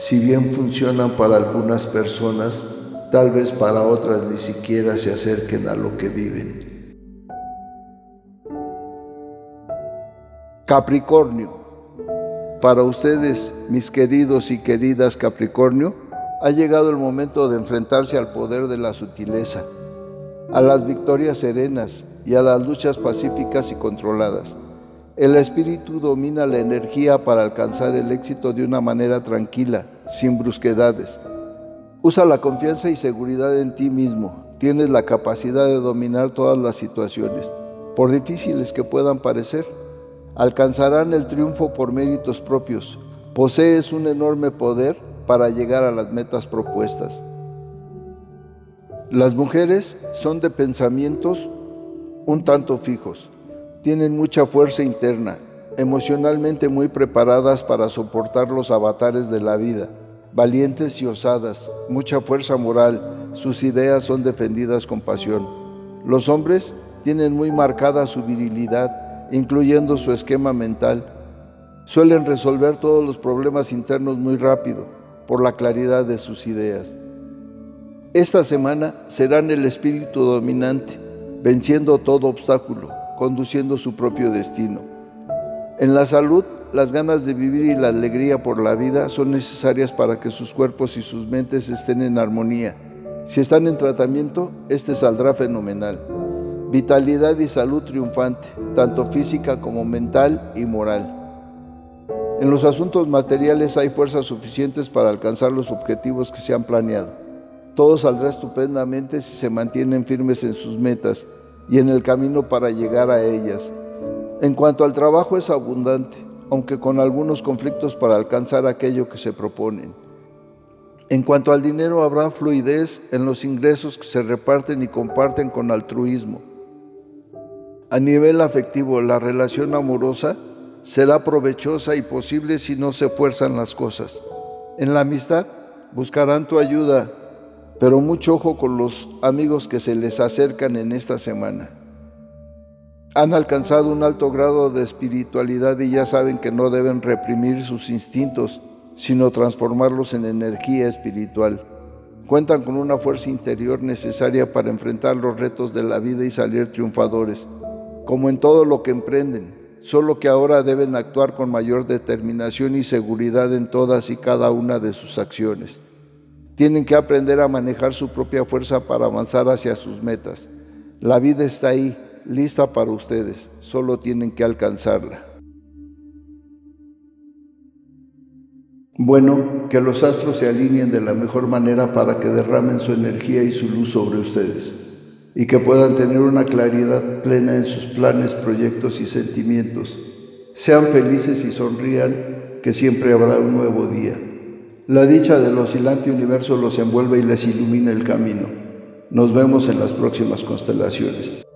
si bien funcionan para algunas personas, tal vez para otras ni siquiera se acerquen a lo que viven. Capricornio. Para ustedes, mis queridos y queridas Capricornio, ha llegado el momento de enfrentarse al poder de la sutileza, a las victorias serenas y a las luchas pacíficas y controladas. El espíritu domina la energía para alcanzar el éxito de una manera tranquila, sin brusquedades. Usa la confianza y seguridad en ti mismo. Tienes la capacidad de dominar todas las situaciones, por difíciles que puedan parecer alcanzarán el triunfo por méritos propios. Posees un enorme poder para llegar a las metas propuestas. Las mujeres son de pensamientos un tanto fijos, tienen mucha fuerza interna, emocionalmente muy preparadas para soportar los avatares de la vida, valientes y osadas, mucha fuerza moral, sus ideas son defendidas con pasión. Los hombres tienen muy marcada su virilidad, incluyendo su esquema mental, suelen resolver todos los problemas internos muy rápido por la claridad de sus ideas. Esta semana serán el espíritu dominante, venciendo todo obstáculo, conduciendo su propio destino. En la salud, las ganas de vivir y la alegría por la vida son necesarias para que sus cuerpos y sus mentes estén en armonía. Si están en tratamiento, este saldrá fenomenal vitalidad y salud triunfante, tanto física como mental y moral. En los asuntos materiales hay fuerzas suficientes para alcanzar los objetivos que se han planeado. Todo saldrá estupendamente si se mantienen firmes en sus metas y en el camino para llegar a ellas. En cuanto al trabajo es abundante, aunque con algunos conflictos para alcanzar aquello que se proponen. En cuanto al dinero habrá fluidez en los ingresos que se reparten y comparten con altruismo. A nivel afectivo, la relación amorosa será provechosa y posible si no se fuerzan las cosas. En la amistad buscarán tu ayuda, pero mucho ojo con los amigos que se les acercan en esta semana. Han alcanzado un alto grado de espiritualidad y ya saben que no deben reprimir sus instintos, sino transformarlos en energía espiritual. Cuentan con una fuerza interior necesaria para enfrentar los retos de la vida y salir triunfadores como en todo lo que emprenden, solo que ahora deben actuar con mayor determinación y seguridad en todas y cada una de sus acciones. Tienen que aprender a manejar su propia fuerza para avanzar hacia sus metas. La vida está ahí, lista para ustedes, solo tienen que alcanzarla. Bueno, que los astros se alineen de la mejor manera para que derramen su energía y su luz sobre ustedes y que puedan tener una claridad plena en sus planes, proyectos y sentimientos. Sean felices y sonrían, que siempre habrá un nuevo día. La dicha del oscilante universo los envuelve y les ilumina el camino. Nos vemos en las próximas constelaciones.